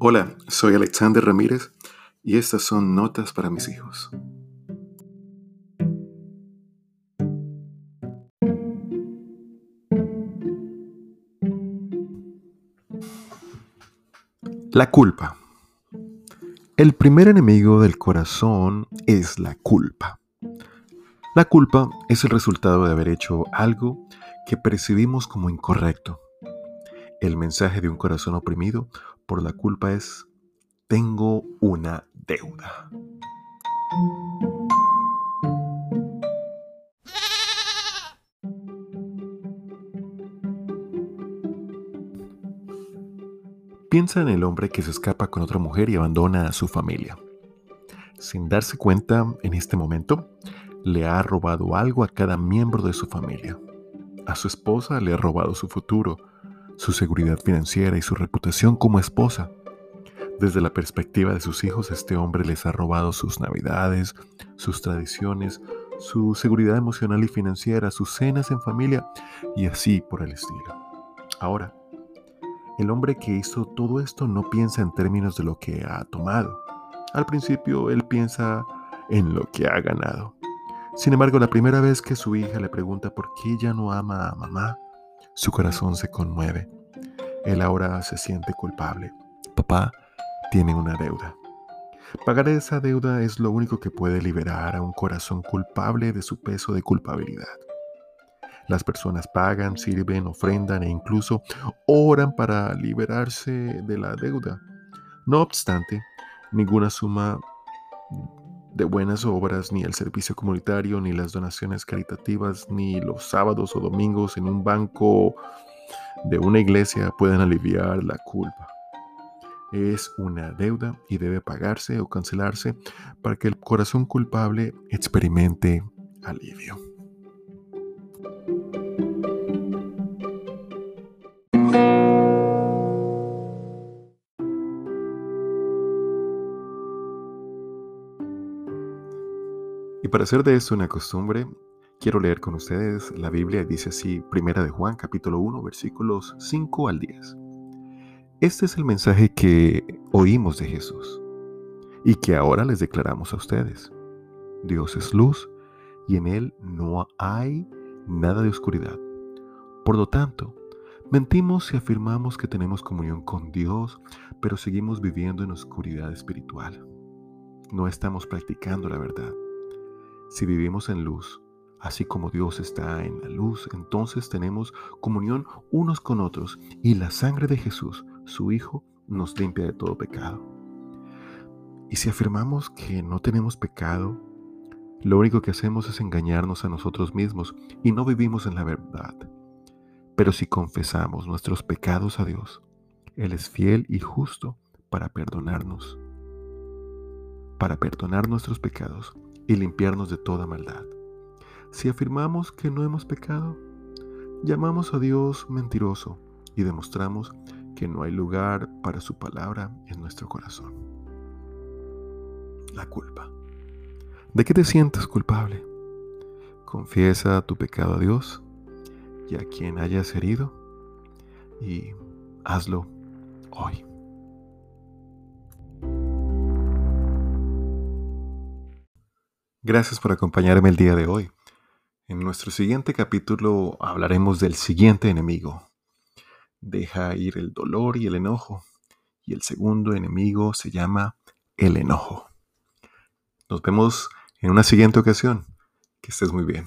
Hola, soy Alexander Ramírez y estas son notas para mis hijos. La culpa. El primer enemigo del corazón es la culpa. La culpa es el resultado de haber hecho algo que percibimos como incorrecto. El mensaje de un corazón oprimido por la culpa es, tengo una deuda. Piensa en el hombre que se escapa con otra mujer y abandona a su familia. Sin darse cuenta en este momento, le ha robado algo a cada miembro de su familia. A su esposa le ha robado su futuro, su seguridad financiera y su reputación como esposa. Desde la perspectiva de sus hijos, este hombre les ha robado sus navidades, sus tradiciones, su seguridad emocional y financiera, sus cenas en familia y así por el estilo. Ahora, el hombre que hizo todo esto no piensa en términos de lo que ha tomado. Al principio él piensa en lo que ha ganado. Sin embargo, la primera vez que su hija le pregunta por qué ella no ama a mamá, su corazón se conmueve. Él ahora se siente culpable. Papá tiene una deuda. Pagar esa deuda es lo único que puede liberar a un corazón culpable de su peso de culpabilidad. Las personas pagan, sirven, ofrendan e incluso oran para liberarse de la deuda. No obstante, ninguna suma de buenas obras, ni el servicio comunitario, ni las donaciones caritativas, ni los sábados o domingos en un banco de una iglesia pueden aliviar la culpa. Es una deuda y debe pagarse o cancelarse para que el corazón culpable experimente alivio. Y para hacer de esto una costumbre, quiero leer con ustedes la Biblia, dice así, Primera de Juan, capítulo 1, versículos 5 al 10. Este es el mensaje que oímos de Jesús y que ahora les declaramos a ustedes. Dios es luz y en Él no hay nada de oscuridad. Por lo tanto, mentimos si afirmamos que tenemos comunión con Dios, pero seguimos viviendo en oscuridad espiritual. No estamos practicando la verdad. Si vivimos en luz, así como Dios está en la luz, entonces tenemos comunión unos con otros y la sangre de Jesús, su Hijo, nos limpia de todo pecado. Y si afirmamos que no tenemos pecado, lo único que hacemos es engañarnos a nosotros mismos y no vivimos en la verdad. Pero si confesamos nuestros pecados a Dios, Él es fiel y justo para perdonarnos, para perdonar nuestros pecados y limpiarnos de toda maldad. Si afirmamos que no hemos pecado, llamamos a Dios mentiroso y demostramos que no hay lugar para su palabra en nuestro corazón. La culpa. ¿De qué te sientes culpable? Confiesa tu pecado a Dios y a quien hayas herido y hazlo hoy. Gracias por acompañarme el día de hoy. En nuestro siguiente capítulo hablaremos del siguiente enemigo. Deja ir el dolor y el enojo. Y el segundo enemigo se llama el enojo. Nos vemos en una siguiente ocasión. Que estés muy bien.